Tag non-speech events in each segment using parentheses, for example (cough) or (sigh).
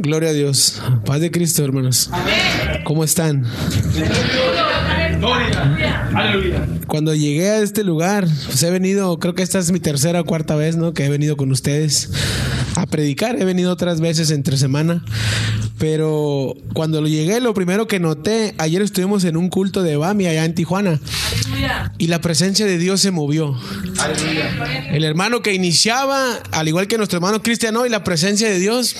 Gloria a Dios. Paz de Cristo, hermanos. ¿Cómo están? Cuando llegué a este lugar, pues he venido, creo que esta es mi tercera o cuarta vez, ¿no? Que he venido con ustedes a predicar. He venido otras veces entre semana. Pero cuando lo llegué, lo primero que noté, ayer estuvimos en un culto de Bami allá en Tijuana. Y la presencia de Dios se movió. El hermano que iniciaba, al igual que nuestro hermano Cristiano, y la presencia de Dios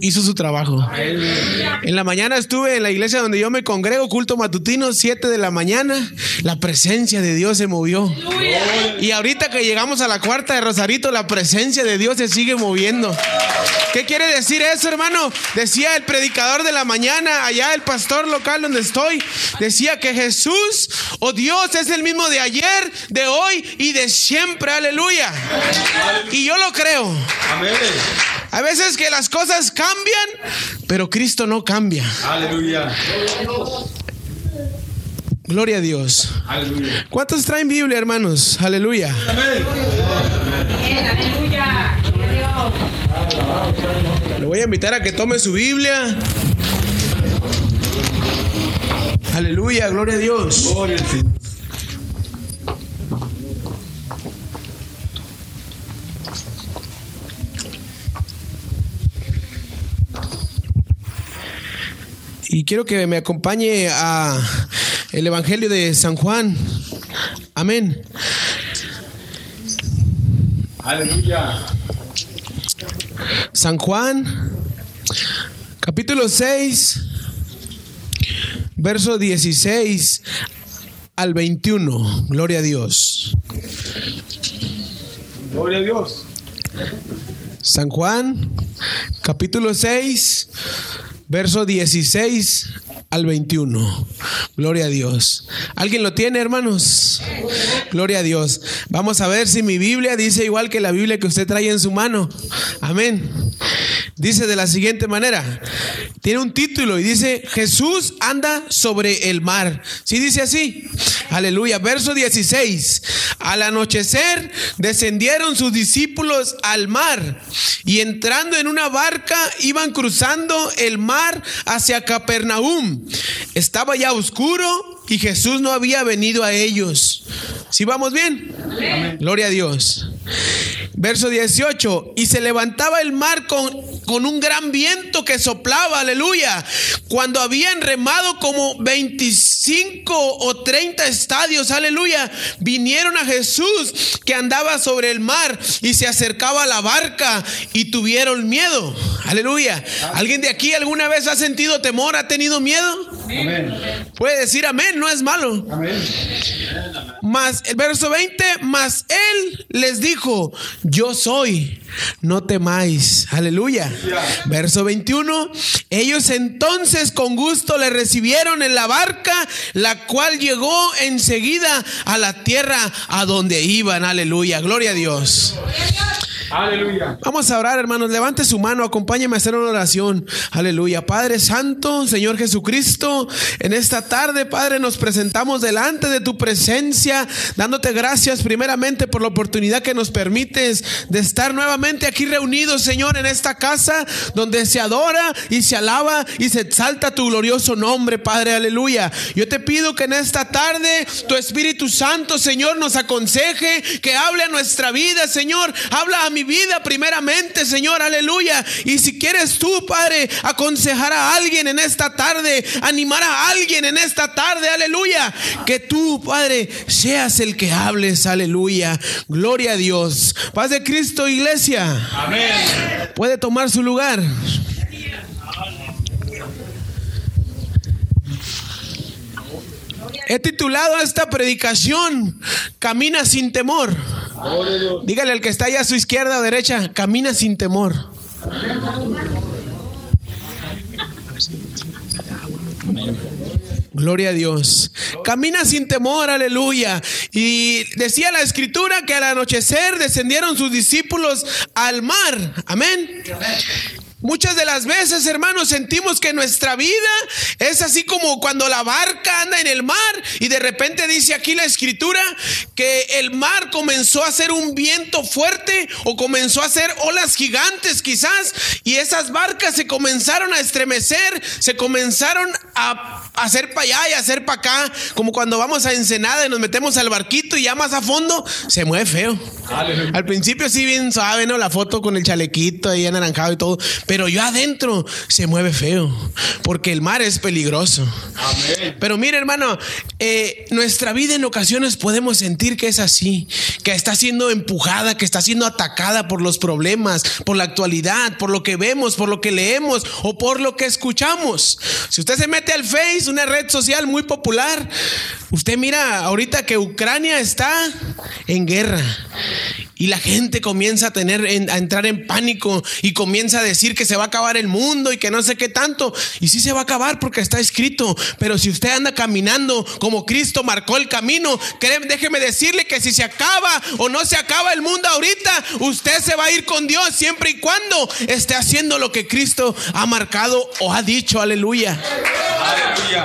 hizo su trabajo. En la mañana estuve en la iglesia donde yo me congrego, culto matutino, 7 de la mañana. La presencia de Dios se movió. Y ahorita que llegamos a la cuarta de Rosarito, la presencia de Dios se sigue moviendo. ¿Qué quiere decir eso, hermano? Decía el predicador de la mañana, allá el pastor local donde estoy, decía que Jesús o Dios es el mismo de ayer, de hoy y de siempre. Aleluya. Y yo lo creo. A veces que las cosas cambian, pero Cristo no cambia. Aleluya. Gloria a Dios. ¿Cuántos traen Biblia, hermanos? Aleluya. Aleluya. Le voy a invitar a que tome su Biblia. Aleluya, gloria a Dios. Y quiero que me acompañe a el Evangelio de San Juan. Amén. Aleluya. San Juan, capítulo 6, verso 16 al 21. Gloria a Dios. Gloria a Dios. San Juan, capítulo 6, verso 16 al 21. Gloria a Dios. ¿Alguien lo tiene, hermanos? Gloria a Dios. Vamos a ver si mi Biblia dice igual que la Biblia que usted trae en su mano. Amén. Dice de la siguiente manera. Tiene un título y dice, Jesús anda sobre el mar. ¿Sí dice así? Aleluya. Verso 16. Al anochecer descendieron sus discípulos al mar y entrando en una barca iban cruzando el mar hacia Capernaum. Estaba ya oscuro y Jesús no había venido a ellos. ¿Sí vamos bien? Gloria a Dios. Verso 18. Y se levantaba el mar con, con un gran viento que soplaba, aleluya. Cuando habían remado como 25 o 30 estadios, aleluya, vinieron a Jesús que andaba sobre el mar y se acercaba a la barca y tuvieron miedo. Aleluya. ¿Alguien de aquí alguna vez ha sentido temor, ha tenido miedo? Amén. Puede decir amén, no es malo. Amén. Mas el verso 20, mas él les dijo, yo soy, no temáis. Aleluya. Verso 21, ellos entonces con gusto le recibieron en la barca, la cual llegó enseguida a la tierra a donde iban. Aleluya. Gloria a Dios. Aleluya. Vamos a orar, hermanos. Levante su mano, acompáñeme a hacer una oración. Aleluya. Padre Santo, Señor Jesucristo, en esta tarde, Padre, nos presentamos delante de tu presencia, dándote gracias primeramente por la oportunidad que nos permites de estar nuevamente aquí reunidos, Señor, en esta casa donde se adora y se alaba y se exalta tu glorioso nombre, Padre. Aleluya. Yo te pido que en esta tarde tu Espíritu Santo, Señor, nos aconseje, que hable a nuestra vida, Señor. Habla a mi vida primeramente, Señor, aleluya. Y si quieres tú, Padre, aconsejar a alguien en esta tarde, animar a alguien en esta tarde, aleluya. Que tú, Padre, seas el que hables, aleluya. Gloria a Dios. Paz de Cristo, iglesia. Amén. Puede tomar su lugar. He titulado a esta predicación Camina sin temor. Dígale al que está allá a su izquierda o derecha, camina sin temor. Gloria a Dios. Camina sin temor, aleluya. Y decía la escritura que al anochecer descendieron sus discípulos al mar. Amén. Muchas de las veces, hermanos, sentimos que nuestra vida es así como cuando la barca anda en el mar y de repente dice aquí la escritura que el mar comenzó a hacer un viento fuerte o comenzó a hacer olas gigantes quizás y esas barcas se comenzaron a estremecer, se comenzaron a hacer para allá y hacer para acá, como cuando vamos a Ensenada y nos metemos al barquito y ya más a fondo se mueve feo. Al principio sí bien suave, ¿no? La foto con el chalequito ahí anaranjado y todo, pero yo adentro se mueve feo, porque el mar es peligroso. Pero mire, hermano, eh, nuestra vida en ocasiones podemos sentir que es así, que está siendo empujada, que está siendo atacada por los problemas, por la actualidad, por lo que vemos, por lo que leemos o por lo que escuchamos. Si usted se mete al Face, una red social muy popular, usted mira ahorita que Ucrania está en guerra y la gente comienza a tener a entrar en pánico y comienza a decir que se va a acabar el mundo y que no sé qué tanto. Y sí se va a acabar porque está escrito. Pero si usted anda caminando como Cristo marcó el camino, déjeme decirle que si se acaba o no se acaba el mundo ahorita, usted se va a ir con Dios siempre y cuando esté haciendo lo que Cristo ha marcado o ha dicho. Aleluya. Aleluya.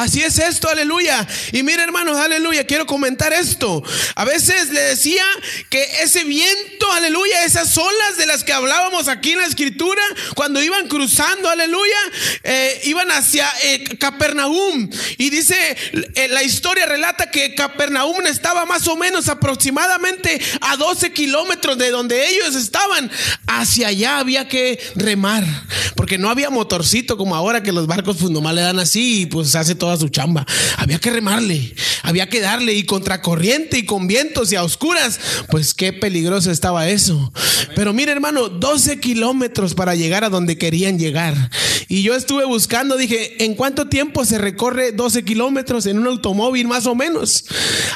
Así es esto, aleluya. Y mire, hermanos, aleluya, quiero comentar esto. A veces le decía que ese viento, aleluya, esas olas de las que hablábamos aquí en la escritura, cuando iban cruzando, aleluya, eh, iban hacia eh, Capernaum. Y dice, eh, la historia relata que Capernaum estaba más o menos aproximadamente a 12 kilómetros de donde ellos estaban. Hacia allá había que remar, porque no había motorcito como ahora que los barcos pues nomás le dan así y pues hace toda su chamba. Había que remarle, había que darle y contra corriente y con vientos y a oscuras. Pues qué peligroso estaba eso. Pero mire hermano, 12 kilómetros para llegar a donde querían llegar. Y yo estuve buscando, dije, ¿en cuánto tiempo se recorre 12 kilómetros en un automóvil más o menos?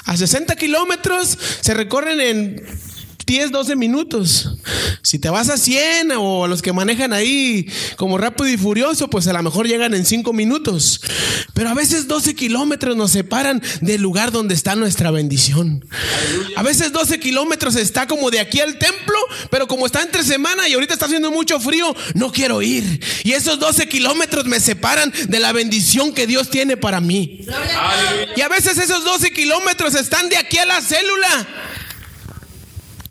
A 60 kilómetros se recorren en 10, 12 minutos. Si te vas a 100 o a los que manejan ahí como rápido y furioso, pues a lo mejor llegan en 5 minutos. Pero a veces 12 kilómetros nos separan del lugar donde está nuestra bendición. A veces 12 kilómetros está como de aquí al templo, pero como está entre semana y ahorita está haciendo mucho frío, no quiero ir. Y esos 12 kilómetros me separan de la bendición que Dios tiene para mí. Y a veces esos 12 kilómetros están de aquí a la célula.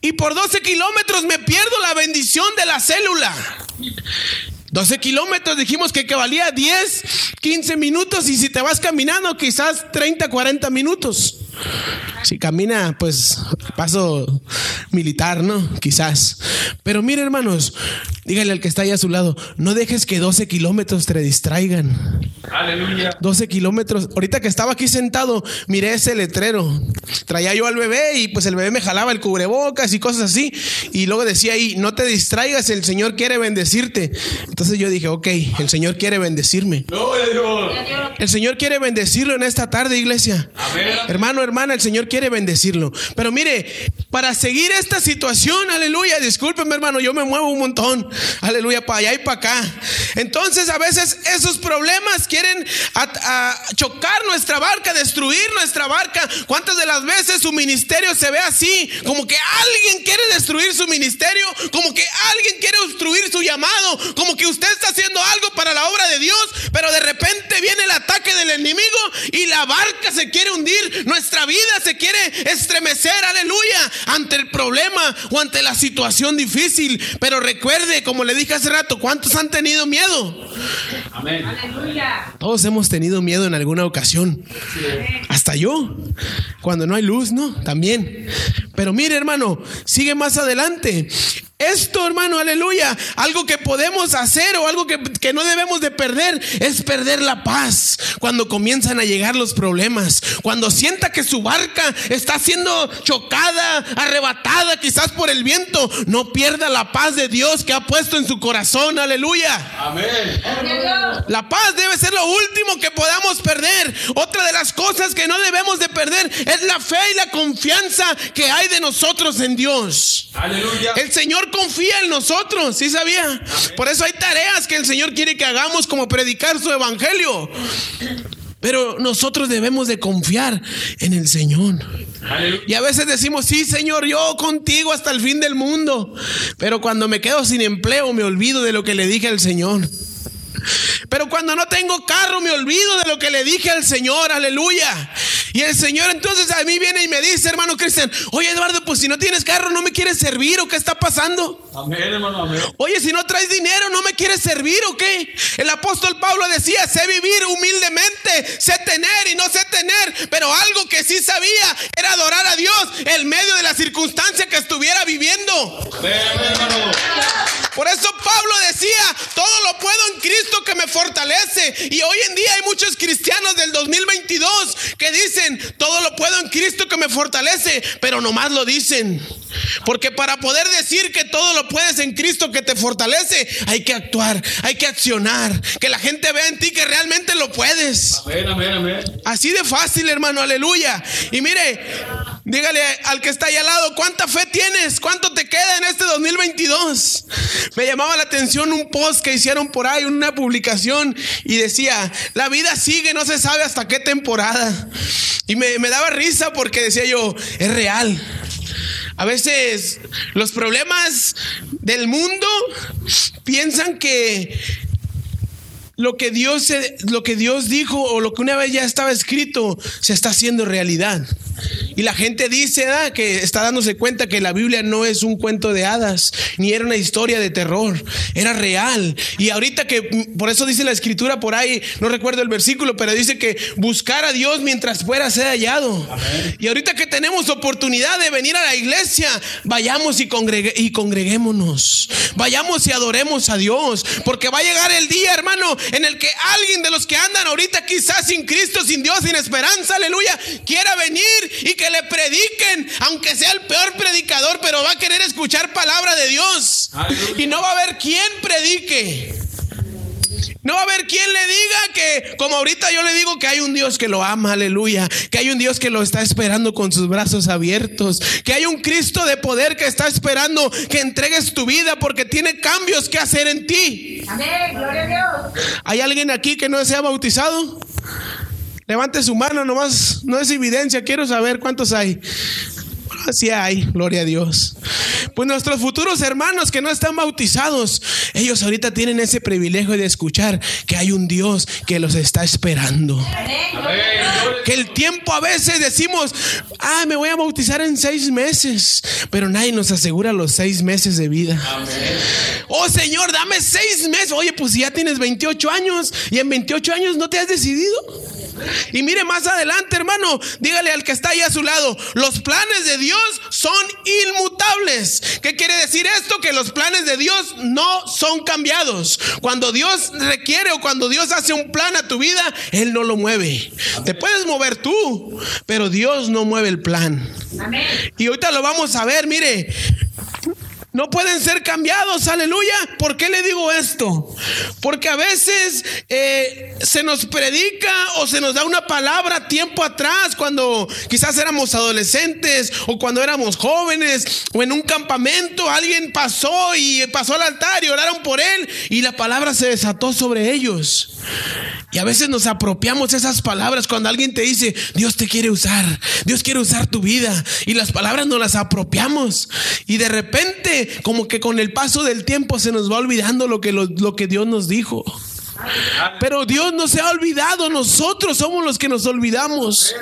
Y por 12 kilómetros me pierdo la bendición de la célula. 12 kilómetros dijimos que, que valía 10, 15 minutos y si te vas caminando quizás 30, 40 minutos. Si camina, pues paso militar, ¿no? Quizás. Pero mire, hermanos, dígale al que está ahí a su lado, no dejes que 12 kilómetros te distraigan. Aleluya. 12 kilómetros. Ahorita que estaba aquí sentado, miré ese letrero. Traía yo al bebé y pues el bebé me jalaba el cubrebocas y cosas así. Y luego decía ahí, no te distraigas, el Señor quiere bendecirte. Entonces yo dije, ok, el Señor quiere bendecirme. El Señor quiere bendecirlo en esta tarde, iglesia. Hermano, hermana, el Señor quiere bendecirlo. Pero mire, para seguir esta situación, aleluya, discúlpeme hermano, yo me muevo un montón, aleluya, para allá y para acá. Entonces a veces esos problemas quieren chocar nuestra barca, destruir nuestra barca. ¿Cuántas de las veces su ministerio se ve así? Como que alguien quiere destruir su ministerio, como que alguien quiere destruir su llamado, como que usted está haciendo algo para la obra de Dios, pero de repente viene el ataque del enemigo y la barca se quiere hundir, nuestra vida se quiere estremecer, aleluya, ante el problema o ante la situación difícil. Pero recuerde, como le dije hace rato, ¿cuántos han tenido miedo? Amén. Todos hemos tenido miedo en alguna ocasión. Hasta yo. Cuando no hay luz, ¿no? También. Pero mire, hermano, sigue más adelante. Esto, hermano, aleluya, algo que podemos hacer o algo que, que, no debemos de perder es perder la paz cuando comienzan a llegar los problemas, cuando sienta que su barca está siendo chocada, arrebatada quizás por el viento, no pierda la paz de Dios que ha puesto en su corazón, aleluya. Amén. La paz debe ser lo último que podamos perder. Otra de las cosas que no debemos de perder es la fe y la confianza que hay de nosotros en Dios. Aleluya. El Señor confía en nosotros, ¿sí sabía? Por eso hay tareas que el Señor quiere que hagamos como predicar su evangelio. Pero nosotros debemos de confiar en el Señor. Y a veces decimos, sí, Señor, yo contigo hasta el fin del mundo. Pero cuando me quedo sin empleo, me olvido de lo que le dije al Señor. Pero cuando no tengo carro, me olvido de lo que le dije al Señor, aleluya. Y el Señor entonces a mí viene y me dice, hermano Cristian, oye Eduardo, pues si no tienes carro, ¿no me quieres servir o qué está pasando? Amén, hermano, amén. Oye, si no traes dinero, ¿no me quieres servir o qué? El apóstol Pablo decía, sé vivir humildemente, sé tener y no sé tener, pero algo que sí sabía era adorar a Dios en medio de la circunstancia que estuviera viviendo. Amén, hermano. Por eso Pablo decía, todo lo puedo en Cristo que me fortalece. Y hoy en día hay muchos cristianos del 2022 que dicen, todo lo puedo en Cristo que me fortalece, pero nomás lo dicen. Porque para poder decir que todo lo puedes en Cristo que te fortalece, hay que actuar, hay que accionar, que la gente vea en ti que realmente lo puedes. Amén, amén, amén. Así de fácil, hermano, aleluya. Y mire, dígale al que está ahí al lado, ¿cuánta fe tienes? ¿Cuánto te queda en este 2022? Me llamaba la atención un post que hicieron por ahí, una publicación, y decía, la vida sigue, no se sabe hasta qué temporada. Y me, me daba risa porque decía yo, es real. A veces los problemas del mundo piensan que lo que Dios lo que Dios dijo o lo que una vez ya estaba escrito se está haciendo realidad. Y la gente dice ah, que está dándose cuenta que la Biblia no es un cuento de hadas, ni era una historia de terror, era real. Y ahorita que, por eso dice la escritura por ahí, no recuerdo el versículo, pero dice que buscar a Dios mientras fuera ser hallado. Y ahorita que tenemos oportunidad de venir a la iglesia, vayamos y, congregue- y congreguémonos. Vayamos y adoremos a Dios. Porque va a llegar el día, hermano, en el que alguien de los que andan ahorita quizás sin Cristo, sin Dios, sin esperanza, aleluya, quiera venir y que le prediquen, aunque sea el peor predicador, pero va a querer escuchar palabra de Dios. Aleluya. Y no va a haber quien predique. No va a haber quien le diga que, como ahorita yo le digo que hay un Dios que lo ama, aleluya, que hay un Dios que lo está esperando con sus brazos abiertos, que hay un Cristo de poder que está esperando que entregues tu vida porque tiene cambios que hacer en ti. Amén, gloria a Dios. ¿Hay alguien aquí que no se ha bautizado? Levante su mano, nomás, no es evidencia, quiero saber cuántos hay. Así hay, gloria a Dios. Pues nuestros futuros hermanos que no están bautizados, ellos ahorita tienen ese privilegio de escuchar que hay un Dios que los está esperando. Que el tiempo a veces decimos, ah, me voy a bautizar en seis meses, pero nadie nos asegura los seis meses de vida. Oh Señor, dame seis meses. Oye, pues si ya tienes 28 años y en 28 años no te has decidido. Y mire más adelante, hermano, dígale al que está ahí a su lado, los planes de Dios son inmutables. ¿Qué quiere decir esto? Que los planes de Dios no son cambiados. Cuando Dios requiere o cuando Dios hace un plan a tu vida, Él no lo mueve. Te puedes mover tú, pero Dios no mueve el plan. Y ahorita lo vamos a ver, mire. No pueden ser cambiados, aleluya. ¿Por qué le digo esto? Porque a veces eh, se nos predica o se nos da una palabra tiempo atrás, cuando quizás éramos adolescentes o cuando éramos jóvenes o en un campamento, alguien pasó y pasó al altar y oraron por él y la palabra se desató sobre ellos. Y a veces nos apropiamos esas palabras cuando alguien te dice, Dios te quiere usar, Dios quiere usar tu vida. Y las palabras nos las apropiamos. Y de repente, como que con el paso del tiempo se nos va olvidando lo que, lo, lo que Dios nos dijo. Pero Dios no se ha olvidado, nosotros somos los que nos olvidamos.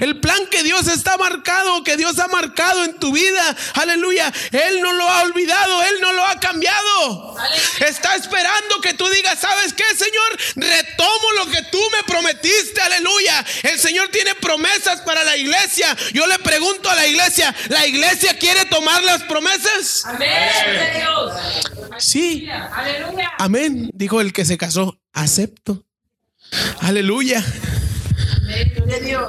El plan que Dios está marcado, que Dios ha marcado en tu vida, aleluya, Él no lo ha olvidado, Él no lo ha cambiado. Está esperando que tú digas, ¿sabes qué, Señor? Retomo lo que tú me prometiste, aleluya. El Señor tiene promesas para la iglesia. Yo le pregunto a la iglesia, ¿la iglesia quiere tomar las promesas? Amén. Sí. Amén, dijo el que se casó. Acepto. Aleluya.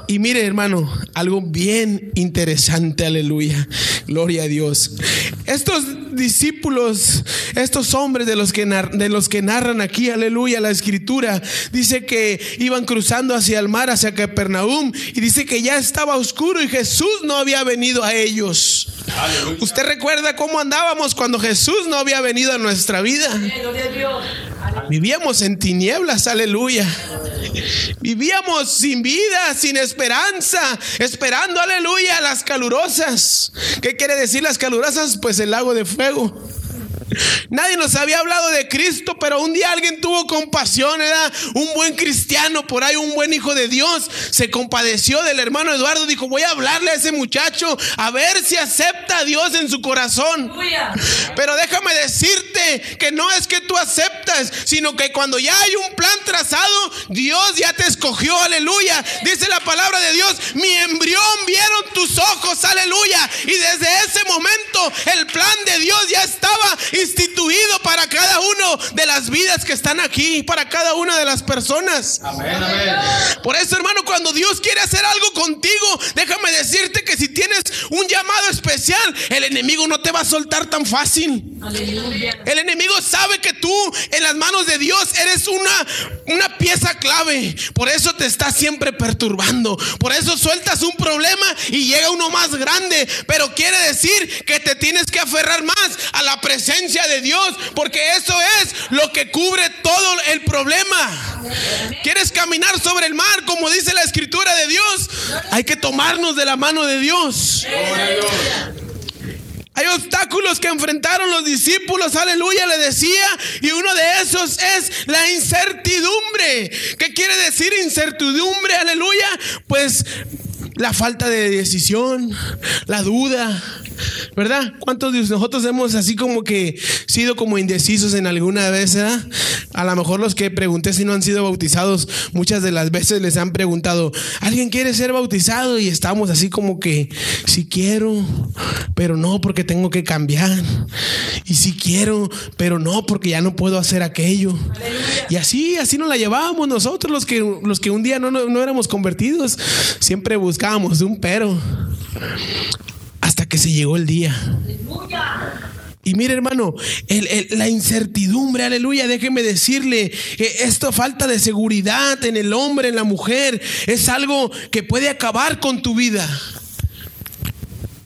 Y mire, hermano, algo bien interesante, aleluya. Gloria a Dios. Estos discípulos, estos hombres de los que nar- de los que narran aquí, aleluya, la escritura dice que iban cruzando hacia el mar, hacia Capernaum y dice que ya estaba oscuro y Jesús no había venido a ellos. Aleluya. ¿Usted recuerda cómo andábamos cuando Jesús no había venido a nuestra vida? Gloria a Dios. Vivíamos en tinieblas, aleluya. Vivíamos sin vida, sin esperanza, esperando, aleluya, las calurosas. ¿Qué quiere decir las calurosas? Pues el lago de fuego. Nadie nos había hablado de Cristo, pero un día alguien tuvo compasión, era un buen cristiano, por ahí un buen hijo de Dios, se compadeció del hermano Eduardo, dijo, voy a hablarle a ese muchacho a ver si acepta a Dios en su corazón. Pero déjame decirte que no es que tú aceptas, sino que cuando ya hay un plan trazado, Dios ya te escogió, aleluya. Dice la palabra de Dios, mi embrión vieron tus ojos, aleluya. Y desde ese momento el plan de Dios ya estaba instituido para cada uno de las vidas que están aquí, para cada una de las personas. Amén, amén. Por eso, hermano, cuando Dios quiere hacer algo contigo, déjame decirte que si tienes un llamado especial, el enemigo no te va a soltar tan fácil. Aleluya. El enemigo sabe que tú en las manos de Dios eres una, una pieza clave. Por eso te está siempre perturbando. Por eso sueltas un problema y llega uno más grande. Pero quiere decir que te tienes que aferrar más a la presencia de Dios. Porque eso es lo que cubre todo el problema. ¿Quieres caminar sobre el mar como dice la escritura de Dios? Hay que tomarnos de la mano de Dios. Hay obstáculos que enfrentaron los discípulos, aleluya, le decía, y uno de esos es la incertidumbre. ¿Qué quiere decir incertidumbre, aleluya? Pues la falta de decisión, la duda, ¿verdad? ¿Cuántos de nosotros hemos así como que sido como indecisos en alguna vez, ¿verdad? A lo mejor los que pregunté si no han sido bautizados, muchas de las veces les han preguntado, ¿alguien quiere ser bautizado? Y estamos así como que, si quiero, pero no porque tengo que cambiar. Y si quiero, pero no porque ya no puedo hacer aquello. Y así, así nos la llevábamos nosotros los que, los que un día no, no, no éramos convertidos. Siempre buscábamos un pero. Hasta que se llegó el día. Y mire, hermano, el- la incertidumbre, aleluya, déjeme decirle, esto falta de seguridad en el hombre, en la mujer, es algo que puede acabar con tu vida.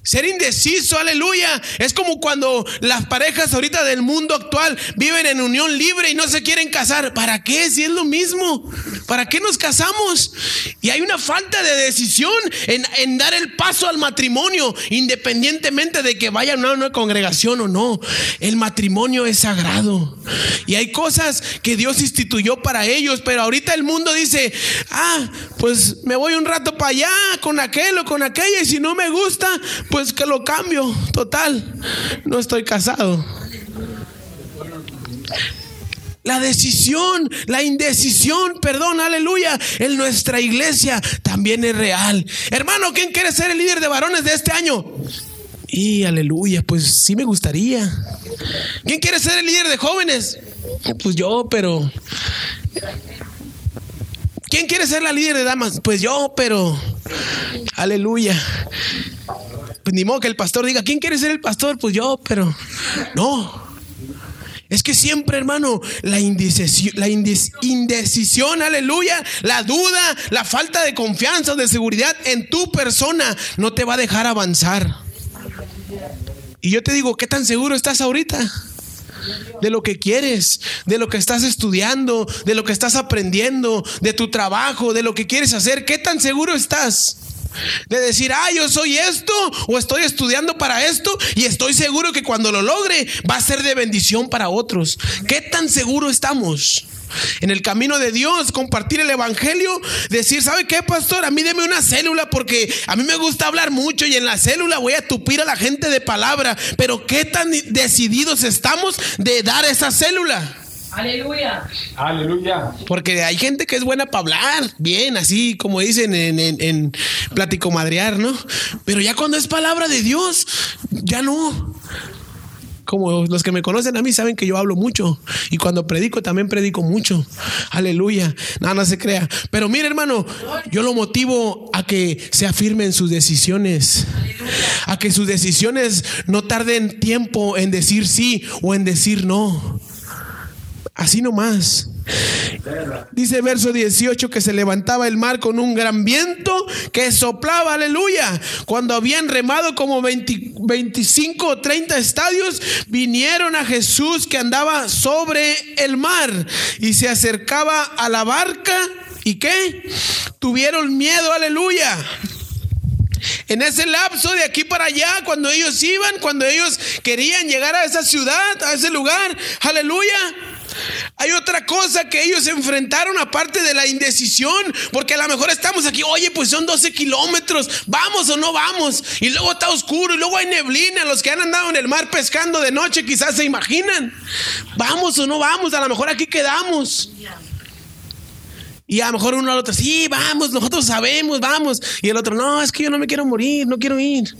Ser indeciso, aleluya. Es como cuando las parejas ahorita del mundo actual viven en unión libre y no se quieren casar. ¿Para qué? Si es lo mismo. ¿Para qué nos casamos? Y hay una falta de decisión en, dar el paso al matrimonio, independientemente de que vayan a una congregación o no. El matrimonio es sagrado. Y hay cosas que Dios instituyó para ellos, pero ahorita el mundo dice, ah, pues me voy un rato para allá con aquel o con aquella y si no me gusta, pues que lo cambio. Total, no estoy casado. La decisión, la indecisión, perdón, aleluya, en nuestra iglesia también es real. Hermano, ¿quién quiere ser el líder de varones de este año? Y aleluya, pues sí me gustaría. ¿Quién quiere ser el líder de jóvenes? Pues yo, pero... ¿Quién quiere ser la líder de damas? Pues yo, pero... Aleluya. Ni modo que el pastor diga, ¿quién quiere ser el pastor? Pues yo, pero... No. Es que siempre, hermano, la indecisión, la indecisión, aleluya, la duda, la falta de confianza de seguridad en tu persona no te va a dejar avanzar. Y yo te digo, ¿qué tan seguro estás ahorita? De lo que quieres, de lo que estás estudiando, de lo que estás aprendiendo, de tu trabajo, de lo que quieres hacer. ¿Qué tan seguro estás? De decir, ah, yo soy esto o estoy estudiando para esto y estoy seguro que cuando lo logre va a ser de bendición para otros. ¿Qué tan seguro estamos? En el camino de Dios, compartir el evangelio, decir, ¿sabe qué, pastor? A mí deme una célula porque a mí me gusta hablar mucho y en la célula voy a tupir a la gente de palabra. Pero ¿qué tan decididos estamos de dar esa célula? Aleluya. Aleluya. Porque hay gente que es buena para hablar, bien, así como dicen en, en, en plático madrear, ¿no? Pero ya cuando es palabra de Dios, ya no. Como los que me conocen a mí saben que yo hablo mucho y cuando predico también predico mucho. Aleluya. Nada, no se crea. Pero mire, hermano, yo lo motivo a que se afirme en sus decisiones. A que sus decisiones no tarden tiempo en decir sí o en decir no. Así nomás. Dice verso 18 que se levantaba el mar con un gran viento que soplaba, aleluya. Cuando habían remado como 20 25 o 30 estadios, vinieron a Jesús que andaba sobre el mar y se acercaba a la barca. ¿Y qué? Tuvieron miedo, aleluya. En ese lapso de aquí para allá, cuando ellos iban, cuando ellos querían llegar a esa ciudad, a ese lugar, aleluya. Hay otra cosa que ellos enfrentaron aparte de la indecisión, porque a lo mejor estamos aquí, oye, pues son 12 kilómetros, vamos o no vamos, y luego está oscuro, y luego hay neblina, los que han andado en el mar pescando de noche quizás se imaginan, vamos o no vamos, a lo mejor aquí quedamos. Y a lo mejor uno al otro, sí, vamos, nosotros sabemos, vamos. Y el otro, no, es que yo no me quiero morir, no quiero ir.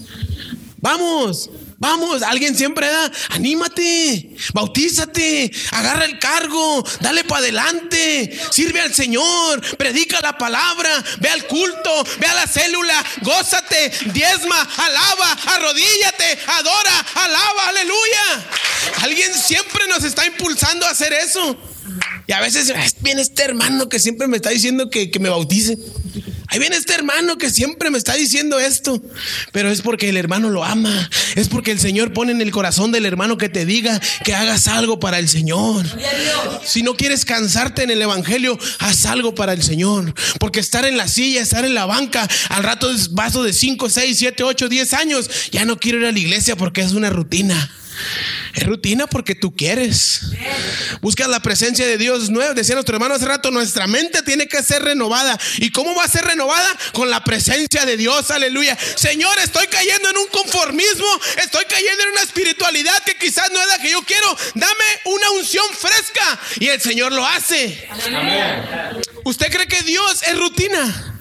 Vamos, vamos, alguien siempre da, anímate, bautízate, agarra el cargo, dale para adelante, sirve al Señor, predica la palabra, ve al culto, ve a la célula, gózate, diezma, alaba, arrodíllate, adora, alaba, aleluya. Alguien siempre nos está impulsando a hacer eso. Y a veces "Ah, viene este hermano que siempre me está diciendo que, que me bautice. Ahí viene este hermano que siempre me está diciendo esto. Pero es porque el hermano lo ama. Es porque el Señor pone en el corazón del hermano que te diga que hagas algo para el Señor. Si no quieres cansarte en el Evangelio, haz algo para el Señor. Porque estar en la silla, estar en la banca, al rato es vaso de 5, 6, 7, 8, 10 años, ya no quiero ir a la iglesia porque es una rutina. Es rutina porque tú quieres. Buscas la presencia de Dios nuevo. Decía nuestro hermano hace rato, nuestra mente tiene que ser renovada. ¿Y cómo va a ser renovada? Con la presencia de Dios. Aleluya. Señor, estoy cayendo en un conformismo. Estoy cayendo en una espiritualidad que quizás no es la que yo quiero. Dame una unción fresca. Y el Señor lo hace. ¿Usted cree que Dios es rutina?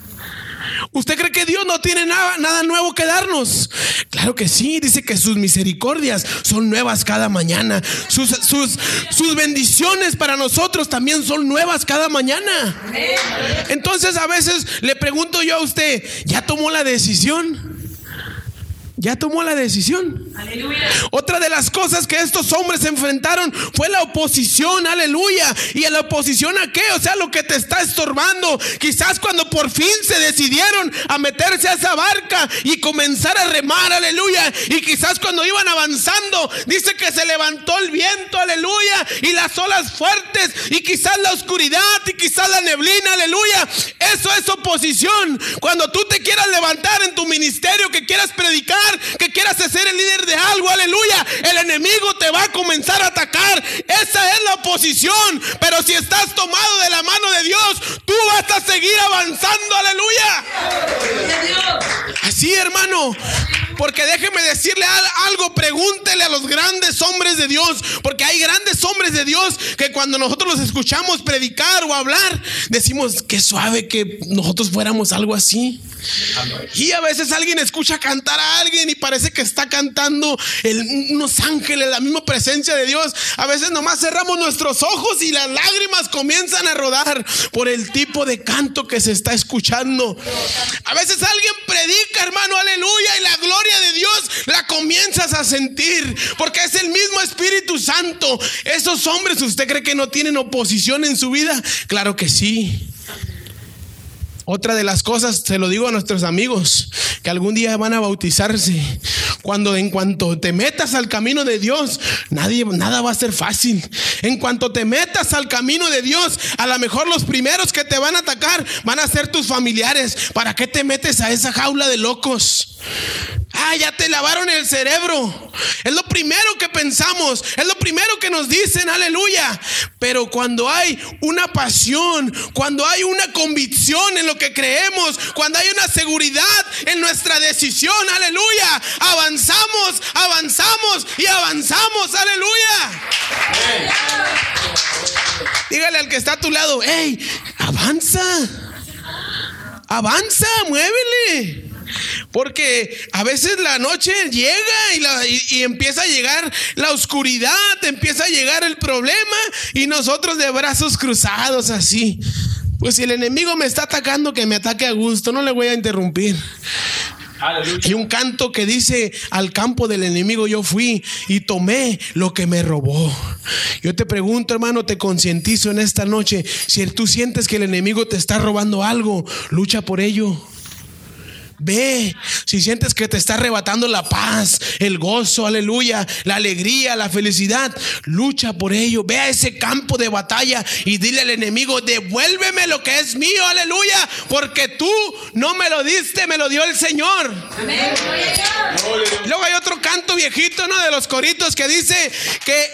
¿Usted cree que Dios no tiene nada, nada nuevo que darnos? Claro que sí, dice que sus misericordias son nuevas cada mañana. Sus, sus, sus bendiciones para nosotros también son nuevas cada mañana. Entonces a veces le pregunto yo a usted, ¿ya tomó la decisión? ¿Ya tomó la decisión? Aleluya. Otra de las cosas que estos hombres enfrentaron fue la oposición, aleluya. ¿Y a la oposición a qué? O sea, lo que te está estorbando. Quizás cuando por fin se decidieron a meterse a esa barca y comenzar a remar, aleluya. Y quizás cuando iban avanzando, dice que se levantó el viento, aleluya. Y las olas fuertes y quizás la oscuridad y quizás la neblina, aleluya. Eso es oposición. Cuando tú te quieras levantar en tu ministerio, que quieras predicar, que quieras ser el líder de algo, aleluya, el enemigo te va a comenzar a atacar. Esa es la oposición. Pero si estás tomado de la mano de Dios, tú vas a seguir avanzando, aleluya. Así, hermano. Porque déjeme decirle al- algo, pregúntele a los grandes hombres de Dios, porque hay grandes hombres de Dios que cuando nosotros los escuchamos predicar o hablar, decimos, qué suave que nosotros fuéramos algo así. Y a veces alguien escucha cantar a alguien y parece que está cantando unos ángeles, la misma presencia de Dios. A veces nomás cerramos nuestros ojos y las lágrimas comienzan a rodar por el tipo de canto que se está escuchando. A veces alguien predica, hermano, aleluya, y la gloria de Dios la comienzas a sentir, porque es el mismo Espíritu Santo. Esos hombres, ¿usted cree que no tienen oposición en su vida? Claro que sí. Otra de las cosas, se lo digo a nuestros amigos, que algún día van a bautizarse. Cuando en cuanto te metas al camino de Dios, nadie, nada va a ser fácil. En cuanto te metas al camino de Dios, a lo mejor los primeros que te van a atacar van a ser tus familiares. ¿Para qué te metes a esa jaula de locos? Ah, ya te lavaron el cerebro. Es lo primero que pensamos, es lo primero que nos dicen, aleluya. Pero cuando hay una pasión, cuando hay una convicción en que creemos, cuando hay una seguridad en nuestra decisión, aleluya, avanzamos, avanzamos y avanzamos, aleluya. Dígale al que está a tu lado, hey, avanza, avanza, muévele. Porque a veces la noche llega y- y empieza a llegar la oscuridad, empieza a llegar el problema y nosotros de brazos cruzados así. Pues si el enemigo me está atacando, que me ataque a gusto, no le voy a interrumpir. Aleluya. Hay un canto que dice, al campo del enemigo yo fui y tomé lo que me robó. Yo te pregunto, hermano, te concientizo en esta noche, si tú sientes que el enemigo te está robando algo, lucha por ello. Ve, si sientes que te está arrebatando la paz, el gozo, aleluya, la alegría, la felicidad, lucha por ello. Ve a ese campo de batalla y dile al enemigo, devuélveme lo que es mío, aleluya, porque tú no me lo diste, me lo dio el Señor. Amén. Luego hay otro canto viejito, ¿no? De los coritos que dice que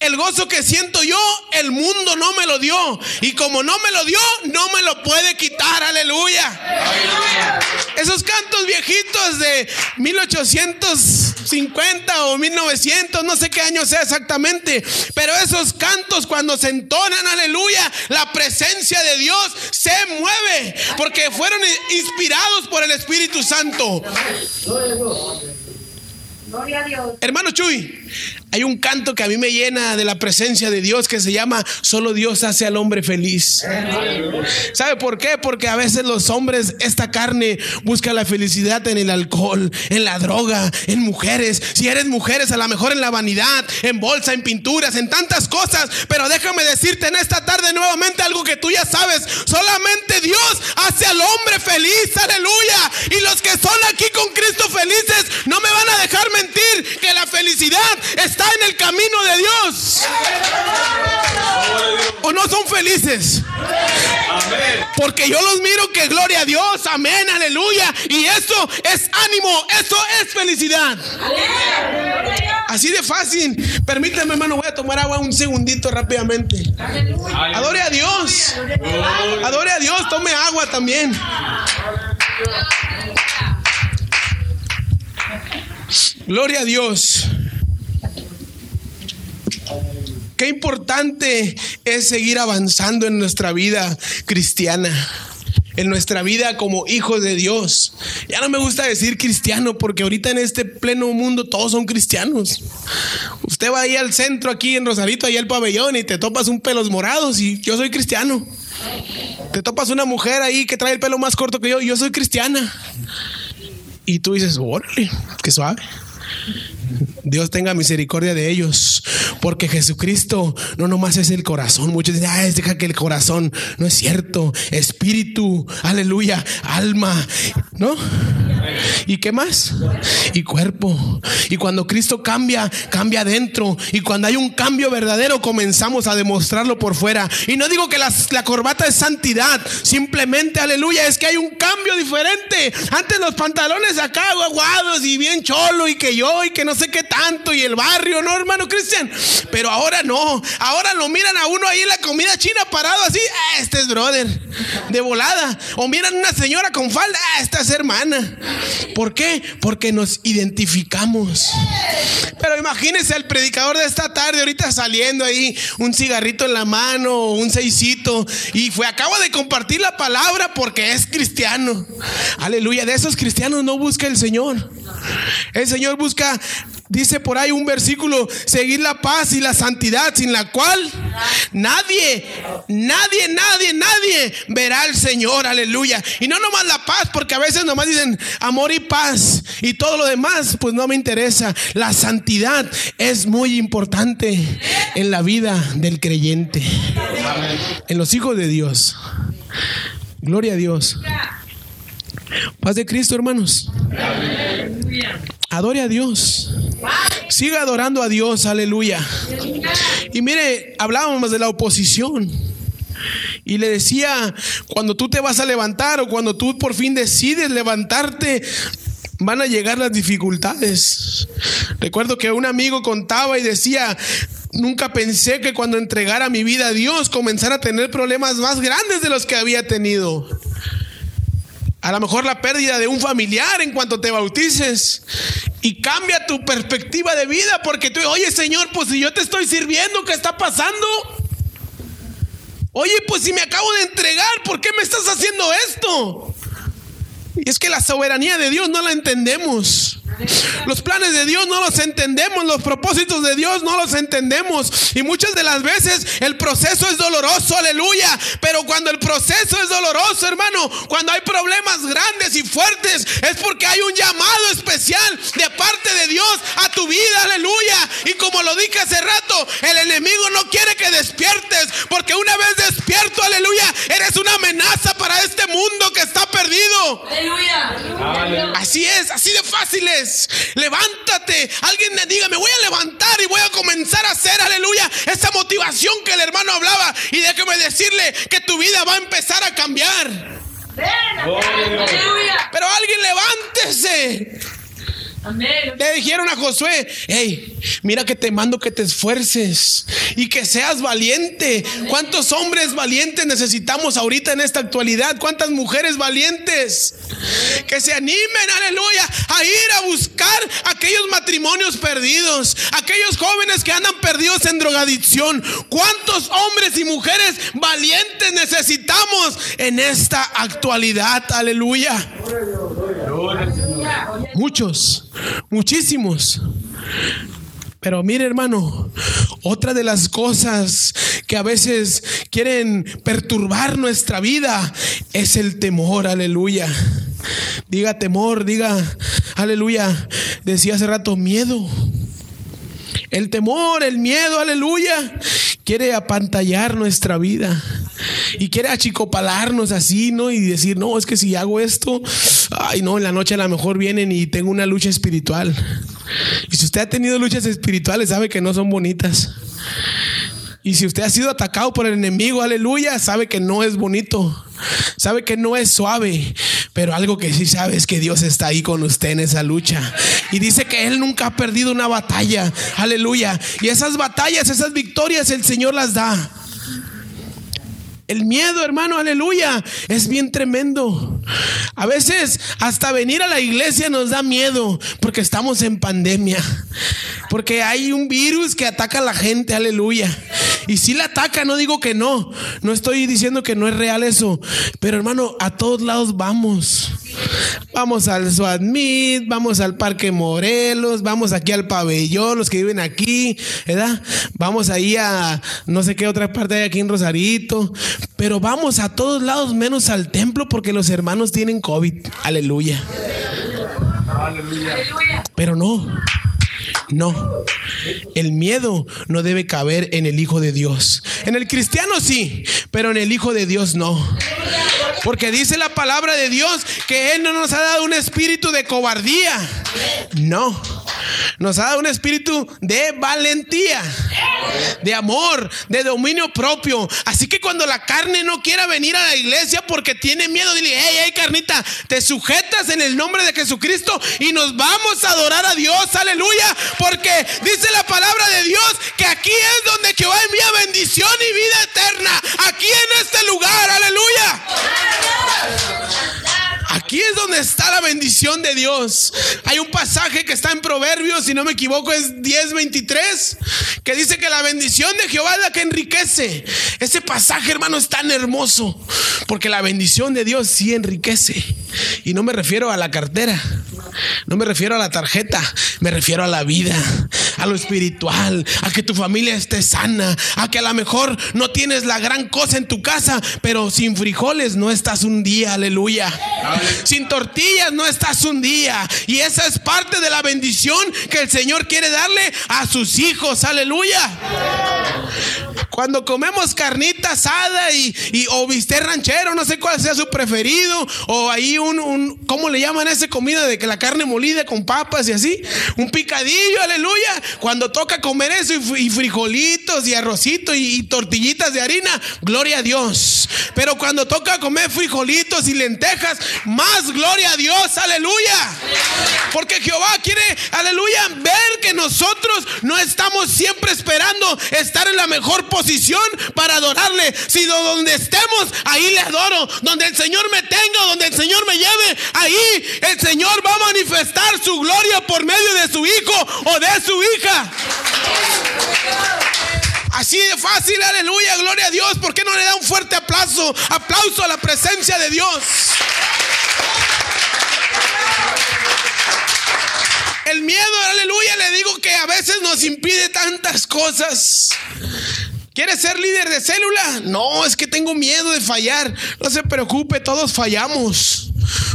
el gozo que siento yo, el mundo no me lo dio. Y como no me lo dio, no me lo puede quitar, aleluya. Esos cantos viejitos de 1850 o 1900, no sé qué año sea exactamente, pero esos cantos cuando se entonan, aleluya, la presencia de Dios se mueve porque fueron inspirados por el Espíritu Santo. Gloria a Dios. Hermano Chuy, hay un canto que a mí me llena de la presencia de Dios que se llama Solo Dios hace al hombre feliz. ¿Sabe por qué? Porque a veces los hombres, esta carne busca la felicidad en el alcohol, en la droga, en mujeres. Si eres mujeres, a lo mejor en la vanidad, en bolsa, en pinturas, en tantas cosas. Pero déjame decirte en esta tarde nuevamente algo que tú ya sabes. Solamente Dios hace al hombre feliz, aleluya. Y los que son aquí con Cristo felices no me van a dejar mentir que la felicidad está en el camino de Dios. ¿O no son felices? Porque yo los miro que gloria a Dios, amén, aleluya. Y eso es ánimo, eso es felicidad. Así de fácil. Permíteme, hermano, voy a tomar agua un segundito rápidamente. Adore a Dios. Adore a Dios, tome agua también. Gloria a Dios. Qué importante es seguir avanzando en nuestra vida cristiana, en nuestra vida como hijos de Dios. Ya no me gusta decir cristiano porque ahorita en este pleno mundo todos son cristianos. Usted va ahí al centro, aquí en Rosarito, ahí al pabellón y te topas un pelos morados y yo soy cristiano. Te topas una mujer ahí que trae el pelo más corto que yo y yo soy cristiana. Y tú dices, órale, qué suave. Dios tenga misericordia de ellos, porque Jesucristo no nomás es el corazón. Muchos dicen, ah, deja que el corazón no es cierto. Espíritu, aleluya, alma, ¿no? ¿Y qué más? Y cuerpo. Y cuando Cristo cambia, cambia adentro. Y cuando hay un cambio verdadero, comenzamos a demostrarlo por fuera. Y no digo que la corbata es santidad, simplemente, aleluya, es que hay un cambio diferente. Antes los pantalones acá aguados y bien cholo y que yo y que no sé qué tanto y el barrio, ¿no, hermano Cristian? Pero ahora no. Ahora lo miran a uno ahí en la comida china parado así. "Ah, este es brother. De volada. O miran una señora con falda. "Ah, esta es hermana. ¿Por qué? Porque nos identificamos. Pero imagínense al predicador de esta tarde ahorita saliendo ahí, un cigarrito en la mano, un seisito, y fue, acabo de compartir la palabra porque es cristiano. Aleluya, de esos cristianos no busca el Señor. El Señor busca, dice por ahí un versículo, seguir la paz y la santidad, sin la cual nadie, nadie, nadie, nadie verá al Señor, aleluya. Y no nomás la paz, porque a veces nomás dicen amor y paz y todo lo demás, pues no me interesa. La santidad es muy importante en la vida del creyente, en los hijos de Dios. Gloria a Dios. Paz de Cristo, hermanos. Adore a Dios. Siga adorando a Dios, aleluya. Y mire, hablábamos de la oposición. Y le decía, cuando tú te vas a levantar o cuando tú por fin decides levantarte, van a llegar las dificultades. Recuerdo que un amigo contaba y decía, nunca pensé que cuando entregara mi vida a Dios comenzara a tener problemas más grandes de los que había tenido. A lo mejor la pérdida de un familiar en cuanto te bautices. Y cambia tu perspectiva de vida porque tú, oye Señor, pues si yo te estoy sirviendo, ¿qué está pasando? Oye, pues si me acabo de entregar, ¿por qué me estás haciendo esto? Y es que la soberanía de Dios no la entendemos. Los planes de Dios no los entendemos, los propósitos de Dios no los entendemos. Y muchas de las veces el proceso es doloroso, aleluya. Pero cuando el proceso es doloroso, hermano, cuando hay problemas grandes y fuertes, es porque hay un llamado especial de parte de Dios a tu vida, aleluya. Y como lo dije hace rato, el enemigo no quiere que despiertes, porque una vez despierto, aleluya, eres una amenaza para este mundo que está perdido. Aleluya. Así es, así de fácil es. Levántate. Alguien me diga, me voy a levantar y voy a comenzar a hacer, aleluya, esa motivación que el hermano hablaba. Y déjeme decirle que tu vida va a empezar a cambiar. Pero alguien levántese. Amén. Le dijeron a Josué, hey, mira que te mando que te esfuerces y que seas valiente. ¿Cuántos hombres valientes necesitamos ahorita en esta actualidad? ¿Cuántas mujeres valientes? Que se animen, aleluya, a ir a buscar aquellos matrimonios perdidos, aquellos jóvenes que andan perdidos en drogadicción. ¿Cuántos hombres y mujeres valientes necesitamos en esta actualidad? Aleluya. Muchos, muchísimos. Pero mire hermano, otra de las cosas que a veces quieren perturbar nuestra vida es el temor, aleluya. Diga temor, diga, aleluya. Decía hace rato, miedo. El temor, el miedo, aleluya, quiere apantallar nuestra vida y quiere achicopalarnos así, ¿no? Y decir, no, es que si hago esto, ay, no, en la noche a lo mejor vienen y tengo una lucha espiritual. Y si usted ha tenido luchas espirituales, sabe que no son bonitas. Y si usted ha sido atacado por el enemigo, aleluya, sabe que no es bonito, sabe que no es suave, pero algo que sí sabe es que Dios está ahí con usted en esa lucha. Y dice que Él nunca ha perdido una batalla, aleluya. Y esas batallas, esas victorias, el Señor las da. El miedo, hermano, aleluya, es bien tremendo. A veces hasta venir a la iglesia nos da miedo porque estamos en pandemia. Porque hay un virus que ataca a la gente, aleluya. Y si la ataca, no digo que no. No estoy diciendo que no es real eso. Pero hermano, a todos lados vamos. Vamos al Suadmit, vamos al Parque Morelos, vamos aquí al pabellón, los que viven aquí, ¿verdad? Vamos ahí a no sé qué otra parte hay aquí en Rosarito. Pero vamos a todos lados menos al templo porque los hermanos tienen COVID. Aleluya. Pero no. No, el miedo no debe caber en el Hijo de Dios. En el cristiano sí, pero en el Hijo de Dios no. Porque dice la palabra de Dios que Él no nos ha dado un espíritu de cobardía. No, nos ha dado un espíritu de valentía, de amor, de dominio propio. Así que cuando la carne no quiera venir a la iglesia porque tiene miedo, dile, hey, hey, carnita, te sujetas en el nombre de Jesucristo y nos vamos a adorar a Dios, aleluya. Porque dice la palabra de Dios que aquí es donde Jehová envía bendición y vida eterna. Aquí en este lugar, aleluya. Aquí es donde está la bendición de Dios. Hay un pasaje que está en Proverbios, si no me equivoco, es 10:23, que dice que la bendición de Jehová es la que enriquece. Ese pasaje, hermano, es tan hermoso, porque la bendición de Dios sí enriquece. Y no me refiero a la cartera, no me refiero a la tarjeta, me refiero a la vida, a lo espiritual, a que tu familia esté sana, a que a lo mejor no tienes la gran cosa en tu casa, pero sin frijoles no estás un día, aleluya. Sin tortillas no estás un día. Y esa es parte de la bendición que el Señor quiere darle a sus hijos, aleluya. Cuando comemos carnita asada y, y- o bistec ranchero, no sé cuál sea su preferido, o ahí un, un, ¿cómo le llaman esa comida de que la carne molida con papas y así? Un picadillo, aleluya. Cuando toca comer eso y frijolitos y arrocito y, y tortillitas de harina, gloria a Dios. Pero cuando toca comer frijolitos y lentejas, más gloria a Dios, aleluya. Porque Jehová quiere, aleluya, ver que nosotros no estamos siempre esperando estar en la mejor posición para adorarle. Si do- donde estemos, ahí le adoro. Donde el Señor me tenga, donde el Señor me lleve, ahí el Señor va a manifestar su gloria por medio de su hijo o de su hija. Así de fácil, aleluya, gloria a Dios. ¿Por qué no le da un fuerte aplauso? Aplauso a la presencia de Dios. El miedo, aleluya, le digo que a veces nos impide tantas cosas. ¿Quieres ser líder de célula? No, es que tengo miedo de fallar. No se preocupe, todos fallamos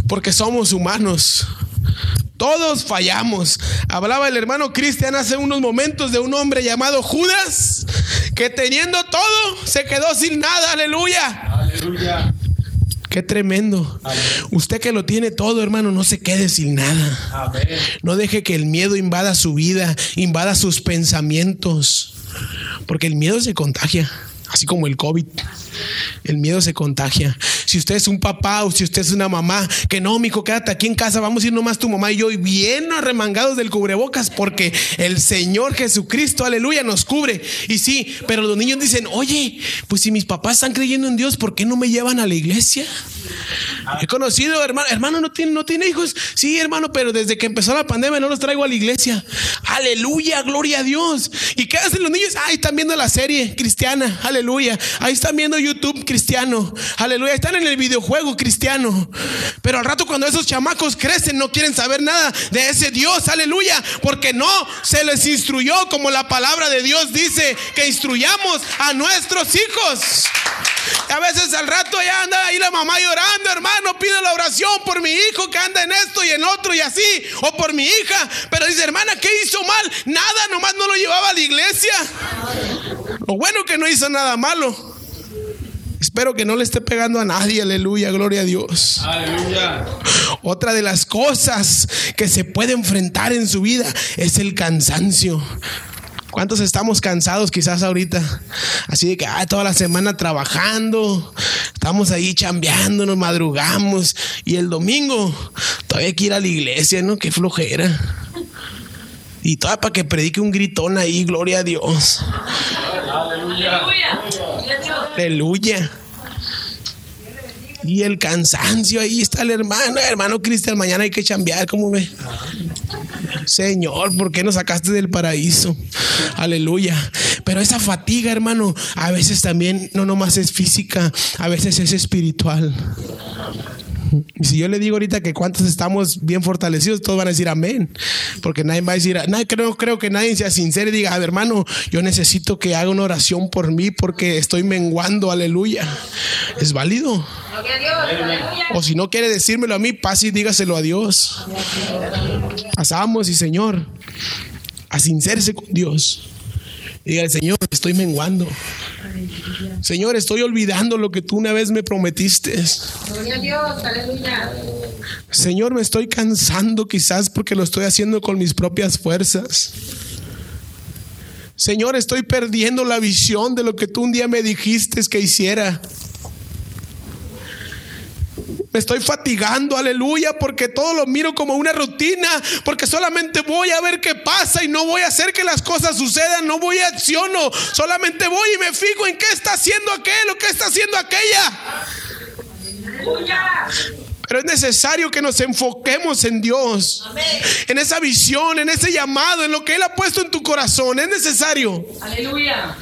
porque somos humanos. Todos fallamos. Hablaba el hermano Cristian hace unos momentos de un hombre llamado Judas que teniendo todo se quedó sin nada. Aleluya. Aleluya. Qué tremendo. Usted que lo tiene todo, hermano, no se quede sin nada. Amén. No deje que el miedo invada su vida, invada sus pensamientos. Porque el miedo se contagia, así como el COVID. El miedo se contagia. Si usted es un papá o si usted es una mamá, que no, mijo, quédate aquí en casa, vamos a ir nomás tu mamá y yo, bien arremangados del cubrebocas, porque el Señor Jesucristo, aleluya, nos cubre. Y sí, pero los niños dicen, oye, pues si mis papás están creyendo en Dios, ¿por qué no me llevan a la iglesia? He conocido, hermano, hermano, no tiene, no tiene hijos. Sí, hermano, pero desde que empezó la pandemia no los traigo a la iglesia. Aleluya, gloria a Dios. ¿Y qué hacen los niños? Ahí están viendo la serie cristiana. Aleluya. Ahí están viendo YouTube cristiano. Aleluya. Están en el videojuego cristiano. Pero al rato cuando esos chamacos crecen no quieren saber nada de ese Dios. Aleluya. Porque no se les instruyó como la palabra de Dios dice que instruyamos a nuestros hijos. A veces al rato ya anda ahí la mamá llorando, hermano, pido la oración por mi hijo que anda en esto y en otro y así, o por mi hija. Pero dice, hermana, ¿qué hizo mal? Nada, nomás no lo llevaba a la iglesia. Lo bueno que no hizo nada malo. Espero que no le esté pegando a nadie, aleluya, gloria a Dios. Aleluya. Otra de las cosas que se puede enfrentar en su vida es el cansancio. ¿Cuántos estamos cansados quizás ahorita? Así de que ah, toda la semana trabajando, estamos ahí chambeando, nos madrugamos y el domingo todavía hay que ir a la iglesia, ¿no? Qué flojera. Y todavía para que predique un gritón ahí, gloria a Dios. Aleluya. Aleluya. Y el cansancio, ahí está el hermano, hermano Cristian, mañana hay que chambear, ¿cómo ve? Señor, ¿por qué nos sacaste del paraíso? Aleluya. Pero esa fatiga, hermano, a veces también no nomás es física, a veces es espiritual. Y si yo le digo ahorita que cuántos estamos bien fortalecidos, todos van a decir amén. Porque nadie va a decir, nadie, creo, creo que nadie sea sincero y diga, a ver, hermano, yo necesito que haga una oración por mí porque estoy menguando, aleluya. Es válido. O si no quiere decírmelo a mí, pase y dígaselo a Dios. Pasamos y Señor, a sincerse con Dios. Dígale, Señor, estoy menguando. Señor, estoy olvidando lo que tú una vez me prometiste. Gloria a Dios. Aleluya. Señor, me estoy cansando quizás porque lo estoy haciendo con mis propias fuerzas. Señor, estoy perdiendo la visión de lo que tú un día me dijiste que hiciera. Me estoy fatigando, aleluya, porque todo lo miro como una rutina, porque solamente voy a ver qué pasa y no voy a hacer que las cosas sucedan, no voy a acciono, solamente voy y me fijo en qué está haciendo aquel o qué está haciendo aquella. Pero es necesario que nos enfoquemos en Dios, en esa visión, en ese llamado, en lo que Él ha puesto en tu corazón. Es necesario. Aleluya.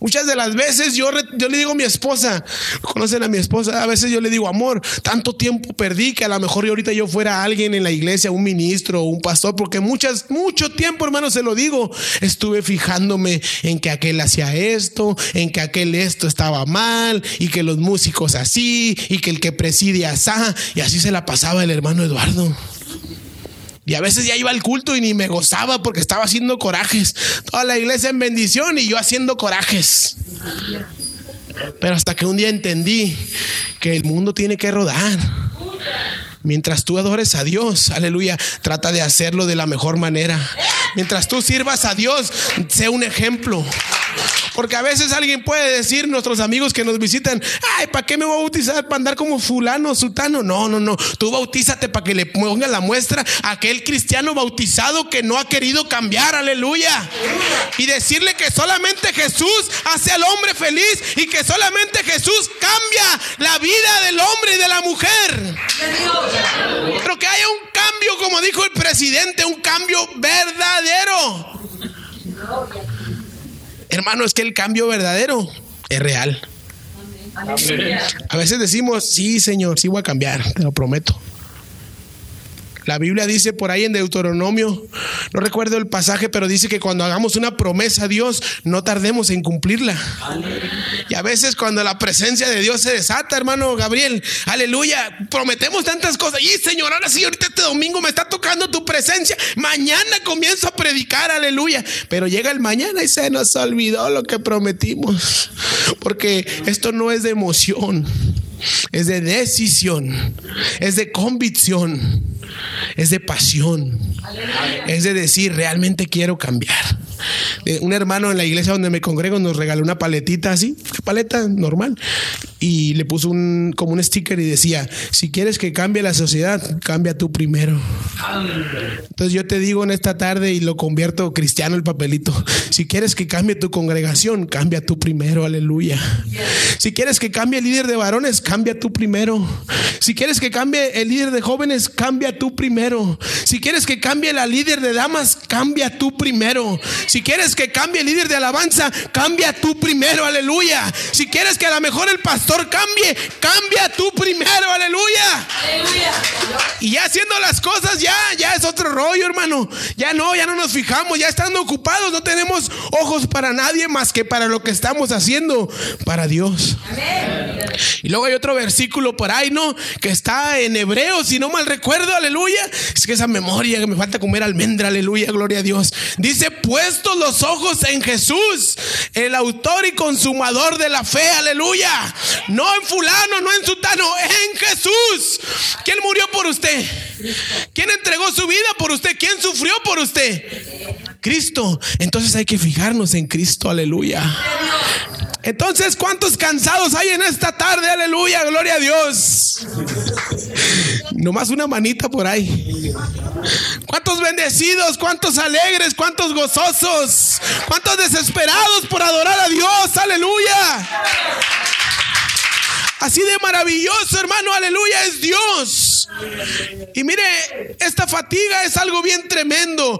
Muchas de las veces yo, re- yo le digo a mi esposa, conocen a mi esposa, a veces yo le digo, amor, tanto tiempo perdí que a lo mejor yo ahorita yo fuera alguien en la iglesia, un ministro, un pastor, porque muchas, mucho tiempo, hermano, se lo digo, estuve fijándome en que aquel hacía esto, en que aquel esto estaba mal, y que los músicos así, y que el que preside así, y así se la pasaba el hermano Eduardo. Y a veces ya iba al culto y ni me gozaba porque estaba haciendo corajes. Toda la iglesia en bendición y yo haciendo corajes. Pero hasta que un día entendí que el mundo tiene que rodar. Mientras tú adores a Dios, aleluya, trata de hacerlo de la mejor manera. Mientras tú sirvas a Dios, sé un ejemplo. Porque a veces alguien puede decir, nuestros amigos que nos visitan, ay, ¿para qué me voy a bautizar? ¿Para andar como fulano, sultano? No, no, no. Tú bautízate para que le ponga la muestra a aquel cristiano bautizado que no ha querido cambiar, aleluya. Y decirle que solamente Jesús hace al hombre feliz y que solamente Jesús cambia la vida del hombre y de la mujer. Pero que haya un cambio, como dijo el presidente, un cambio verdadero. Hermano, es que el cambio verdadero es real. Amén. A veces decimos, sí, Señor, sí voy a cambiar, te lo prometo. La Biblia dice por ahí en Deuteronomio, no recuerdo el pasaje, pero dice que cuando hagamos una promesa a Dios, no tardemos en cumplirla. Y a veces cuando la presencia de Dios se desata, hermano Gabriel, aleluya, prometemos tantas cosas. Y Señor, ahora sí, ahorita este domingo me está tocando tu presencia. Mañana comienzo a predicar, aleluya. Pero llega el mañana y se nos olvidó lo que prometimos. Porque esto no es de emoción, es de decisión, es de convicción, es de pasión, es de decir, realmente quiero cambiar. Eh, Un hermano en la iglesia donde me congrego nos regaló una paletita así, paleta normal, y le puso un, como un sticker y decía, si quieres que cambie la sociedad, cambia tú primero. Entonces yo te digo en esta tarde y lo convierto cristiano el papelito, (laughs) si quieres que cambie tu congregación, cambia tú primero, aleluya. Si quieres que cambie el líder de varones, cambia tú primero. Si quieres que cambie el líder de jóvenes, cambia tú primero. Si quieres que cambie la líder de damas, cambia tú primero. Si quieres que cambie el líder de alabanza, cambia tú primero, aleluya. Si quieres que a lo mejor el pastor cambie, cambia tú primero, aleluya. Y ya haciendo las cosas, ya, ya es otro rollo, hermano. Ya no, ya no nos fijamos, ya estando ocupados, no tenemos ojos para nadie más que para lo que estamos haciendo para Dios. Y luego hay otro versículo por ahí, ¿no? Que está en hebreo, si no mal recuerdo, aleluya. Es que esa memoria que me falta comer almendra, aleluya, gloria a Dios. Dice, los ojos en Jesús, el autor y consumador de la fe, aleluya. No en fulano, no en sutano, en Jesús. ¿Quién murió por usted? ¿Quién entregó su vida por usted? ¿Quién sufrió por usted? Cristo. Entonces hay que fijarnos en Cristo, aleluya. Entonces, ¿cuántos cansados hay en esta tarde? Aleluya, gloria a Dios. Nomás una manita por ahí. ¿Cuántos bendecidos? ¿Cuántos alegres? ¿Cuántos gozosos? ¿Cuántos desesperados por adorar a Dios? Aleluya. Así de maravilloso, hermano, aleluya, es Dios. Y mire, esta fatiga es algo bien tremendo.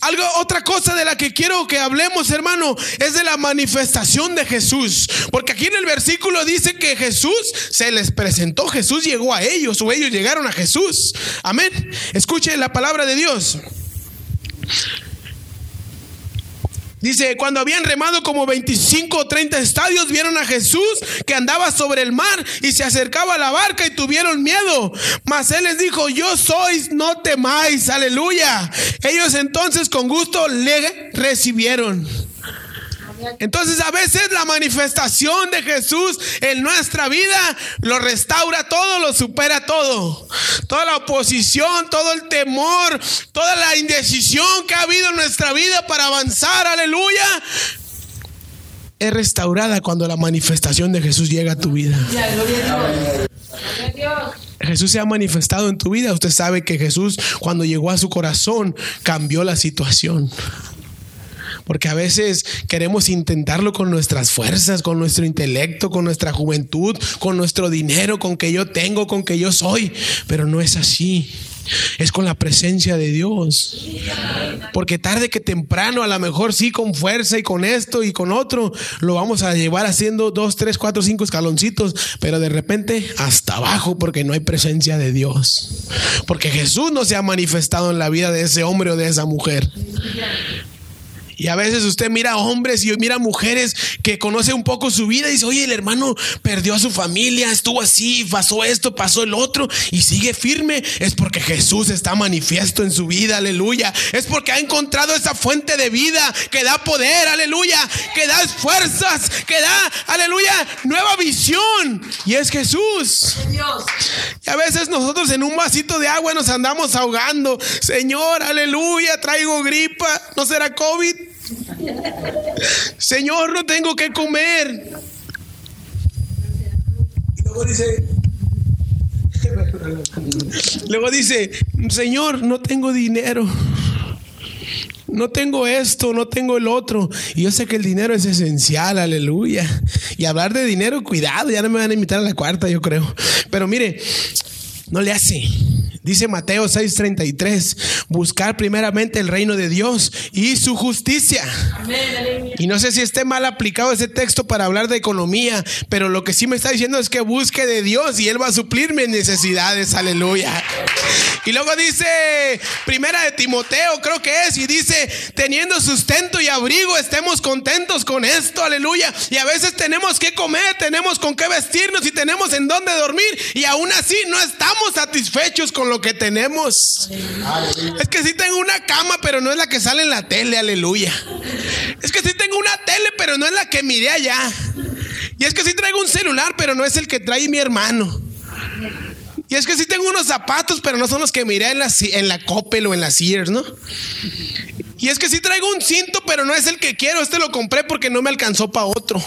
Algo, otra cosa de la que quiero que hablemos, hermano, es de la manifestación de Jesús. Porque aquí en el versículo dice que Jesús se les presentó, Jesús llegó a ellos o ellos llegaron a Jesús. Amén. Escuche la palabra de Dios. Dice, cuando habían remado como 25 o 30 estadios, vieron a Jesús que andaba sobre el mar y se acercaba a la barca y tuvieron miedo. Mas él les dijo, yo sois, no temáis, aleluya. Ellos entonces con gusto le recibieron. Entonces a veces la manifestación de Jesús en nuestra vida lo restaura todo, lo supera todo. Toda la oposición, todo el temor, toda la indecisión que ha habido en nuestra vida para avanzar, aleluya. Es restaurada cuando la manifestación de Jesús llega a tu vida. Jesús se ha manifestado en tu vida. Usted sabe que Jesús cuando llegó a su corazón cambió la situación. Porque a veces queremos intentarlo con nuestras fuerzas, con nuestro intelecto, con nuestra juventud, con nuestro dinero, con que yo tengo, con que yo soy. Pero no es así. Es con la presencia de Dios. Porque tarde que temprano, a lo mejor sí, con fuerza y con esto y con otro, lo vamos a llevar haciendo dos, tres, cuatro, cinco escaloncitos, pero de repente hasta abajo porque no hay presencia de Dios. Porque Jesús no se ha manifestado en la vida de ese hombre o de esa mujer. Y a veces usted mira hombres y mira mujeres que conoce un poco su vida y dice, oye, el hermano perdió a su familia, estuvo así, pasó esto, pasó el otro y sigue firme. Es porque Jesús está manifiesto en su vida, aleluya. Es porque ha encontrado esa fuente de vida que da poder, aleluya, que da fuerzas, que da, aleluya, nueva visión. Y es Jesús. Y a veces nosotros en un vasito de agua nos andamos ahogando. Señor, aleluya, traigo gripa, no será COVID. Señor, no tengo que comer. Y luego dice, luego dice, Señor, no tengo dinero. No tengo esto, no tengo el otro. Y yo sé que el dinero es esencial, aleluya. Y hablar de dinero, cuidado, ya no me van a invitar a la cuarta, yo creo. Pero mire, no le hace. Dice Mateo 6:33, buscar primeramente el reino de Dios y su justicia. Y no sé si esté mal aplicado ese texto para hablar de economía, pero lo que sí me está diciendo es que busque de Dios y Él va a suplir mis necesidades, aleluya. Y luego dice, primera de Timoteo, creo que es, y dice, teniendo sustento y abrigo, estemos contentos con esto, aleluya. Y a veces tenemos que comer, tenemos con qué vestirnos y tenemos en dónde dormir, y aún así no estamos satisfechos con lo que tenemos. Es que sí tengo una cama, pero no es la que sale en la tele, aleluya. Es que sí tengo una tele, pero no es la que miré allá. Y es que sí traigo un celular, pero no es el que trae mi hermano. Y es que sí tengo unos zapatos, pero no son los que miré en la, en la Coppel o en la Sears, ¿no? Y es que sí traigo un cinto, pero no es el que quiero. Este lo compré porque no me alcanzó para otro.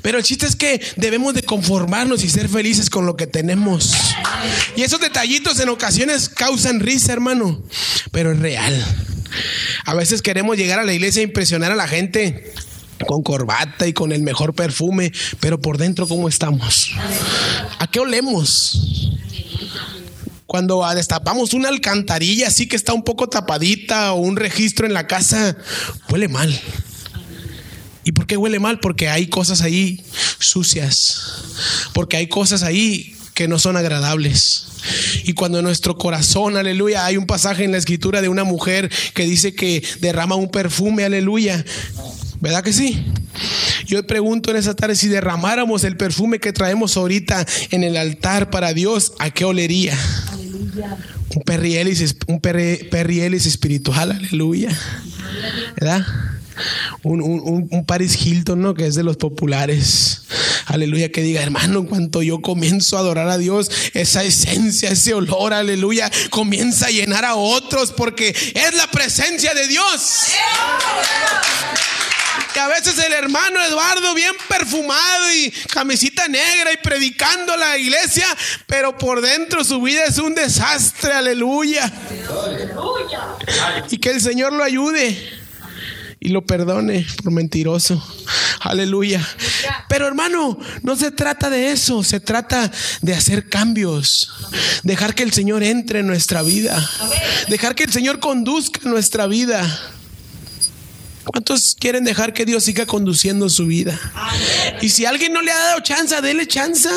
Pero el chiste es que debemos de conformarnos y ser felices con lo que tenemos. Y esos detallitos en ocasiones causan risa, hermano. Pero es real. A veces queremos llegar a la iglesia e impresionar a la gente con corbata y con el mejor perfume, pero por dentro ¿cómo estamos? ¿A qué olemos? Cuando destapamos una alcantarilla así que está un poco tapadita o un registro en la casa, huele mal. ¿Y por qué huele mal? Porque hay cosas ahí sucias. Porque hay cosas ahí que no son agradables. Y cuando nuestro corazón, aleluya, hay un pasaje en la escritura de una mujer que dice que derrama un perfume, aleluya. ¿Verdad que sí? Yo pregunto en esa tarde si derramáramos el perfume que traemos ahorita en el altar para Dios, ¿a qué olería? Un perrielis, un espiritual, aleluya. ¿Verdad? Un, un, un, Paris Hilton, ¿no? Que es de los populares. Aleluya, que diga, hermano, en cuanto yo comienzo a adorar a Dios, esa esencia, ese olor, aleluya, comienza a llenar a otros porque es la presencia de Dios. Que a veces el hermano Eduardo bien perfumado y camisita negra y predicando la iglesia, pero por dentro su vida es un desastre, aleluya. Y que el Señor lo ayude y lo perdone por mentiroso. Aleluya. Pero hermano, no se trata de eso, se trata de hacer cambios, dejar que el Señor entre en nuestra vida, dejar que el Señor conduzca nuestra vida. ¿Cuántos quieren dejar que Dios siga conduciendo su vida? Y si alguien no le ha dado chance, dele chance.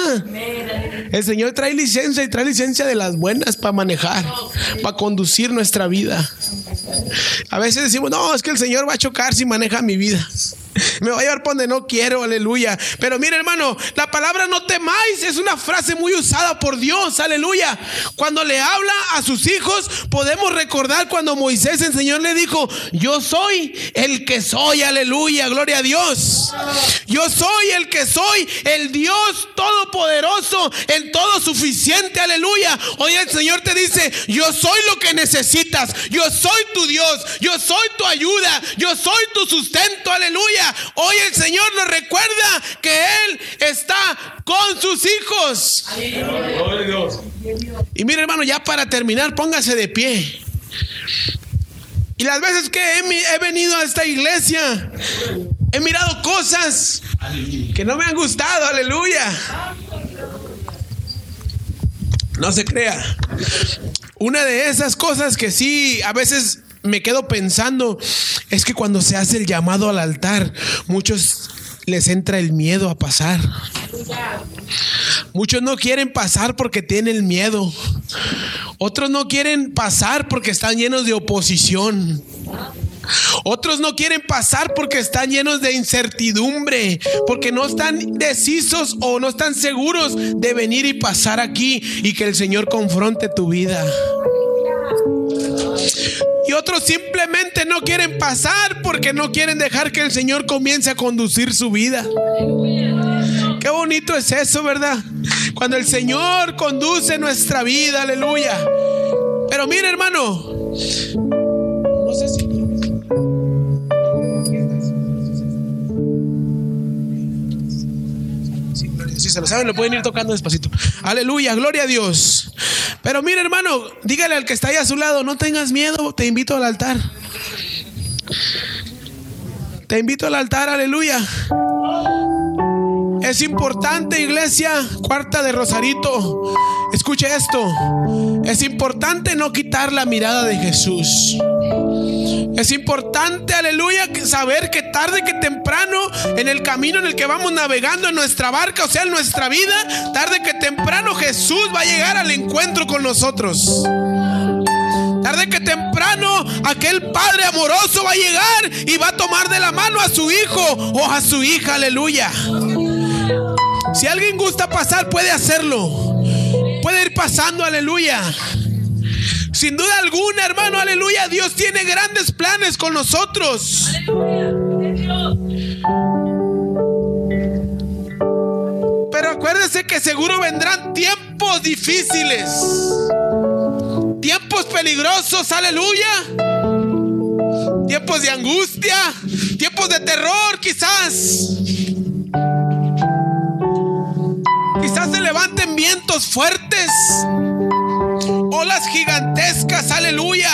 El Señor trae licencia y trae licencia de las buenas para manejar, para conducir nuestra vida. A veces decimos, no, es que el Señor va a chocar si maneja mi vida. (laughs) Me va a llevar donde no quiero, aleluya. Pero mire, hermano, la palabra no temáis es una frase muy usada por Dios, aleluya. Cuando le habla a sus hijos, podemos recordar cuando Moisés, el Señor le dijo, yo soy el que soy, aleluya, gloria a Dios. Yo soy el que soy, el Dios todopoderoso, el todo suficiente, aleluya. Hoy el Señor te dice, yo soy lo que necesitas, yo soy tu Dios, yo soy tu ayuda, yo soy tu sustento, aleluya. Hoy el Señor nos recuerda que Él está con sus hijos. Y mire hermano, ya para terminar, póngase de pie. Y las veces que he, he venido a esta iglesia, he mirado cosas que no me han gustado, aleluya. No se crea. Una de esas cosas que sí, a veces me quedo pensando es que cuando se hace el llamado al altar, muchos les entra el miedo a pasar. Muchos no quieren pasar porque tienen miedo. Otros no quieren pasar porque están llenos de oposición. Otros no quieren pasar porque están llenos de incertidumbre, porque no están decisos o no están seguros de venir y pasar aquí y que el Señor confronte tu vida. Y otros simplemente no quieren pasar porque no quieren dejar que el Señor comience a conducir su vida. Qué bonito es eso, ¿verdad? Cuando el Señor conduce nuestra vida, aleluya. Pero mire, hermano, Si se lo saben, lo pueden ir tocando despacito. Aleluya, gloria a Dios. Pero mire, hermano, dígale al que está ahí a su lado, no tengas miedo, te invito al altar. Te invito al altar, aleluya. Es importante, iglesia, cuarta de Rosarito. Escuche esto. Es importante no quitar la mirada de Jesús. Es importante, aleluya, saber que tarde que temprano, en el camino en el que vamos navegando en nuestra barca, o sea, en nuestra vida, tarde que temprano Jesús va a llegar al encuentro con nosotros. Tarde que temprano aquel Padre amoroso va a llegar y va a tomar de la mano a su hijo o a su hija, aleluya. Si alguien gusta pasar, puede hacerlo. Puede ir pasando, aleluya. Sin duda alguna, hermano, aleluya, Dios tiene grandes planes con nosotros. Pero acuérdese que seguro vendrán tiempos difíciles. Tiempos peligrosos, aleluya. Tiempos de angustia, tiempos de terror quizás. Quizás se levanten vientos fuertes, olas gigantescas, aleluya.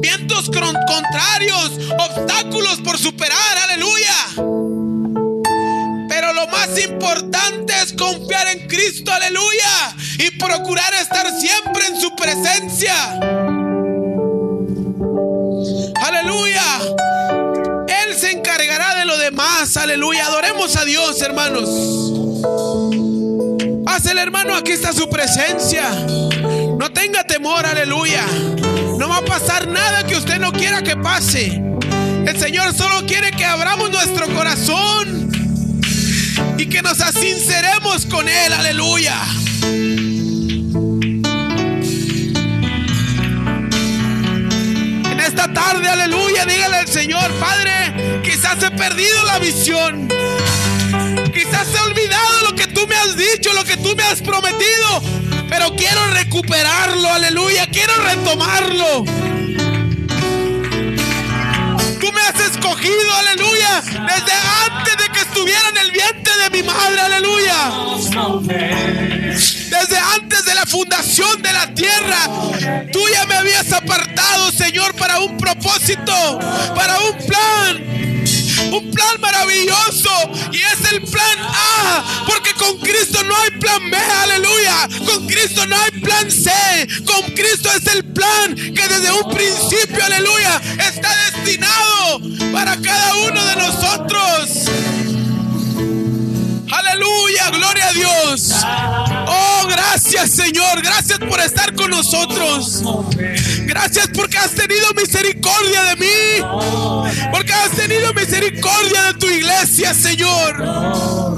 Vientos contrarios, obstáculos por superar, aleluya. Pero lo más importante es confiar en Cristo, aleluya. Y procurar estar siempre en su presencia. Aleluya. Él se encargará de lo demás, aleluya. Adoremos a Dios, hermanos. Pásele, hermano, aquí está su presencia. Tenga temor, aleluya. No va a pasar nada que usted no quiera que pase. El Señor solo quiere que abramos nuestro corazón y que nos asinceremos con Él, aleluya. En esta tarde, aleluya, dígale al Señor, Padre, quizás he perdido la visión. Quizás he olvidado lo que tú me has dicho, lo que tú me has prometido, pero quiero recuperarlo, aleluya, quiero retomarlo. Tú me has escogido, aleluya, desde antes de que estuviera en el vientre de mi madre, aleluya. Desde antes de la fundación de la tierra, tú ya me habías apartado, Señor, para un propósito, para un plan. Un plan maravilloso y es el plan A, porque con Cristo no hay plan B, aleluya. Con Cristo no hay plan C, con Cristo es el plan que desde un principio, aleluya, está destinado para cada uno de nosotros. Aleluya, gloria a Dios. Oh, gracias Señor, gracias por estar con nosotros. Gracias porque has tenido misericordia de mí. Porque has tenido misericordia de tu iglesia, Señor.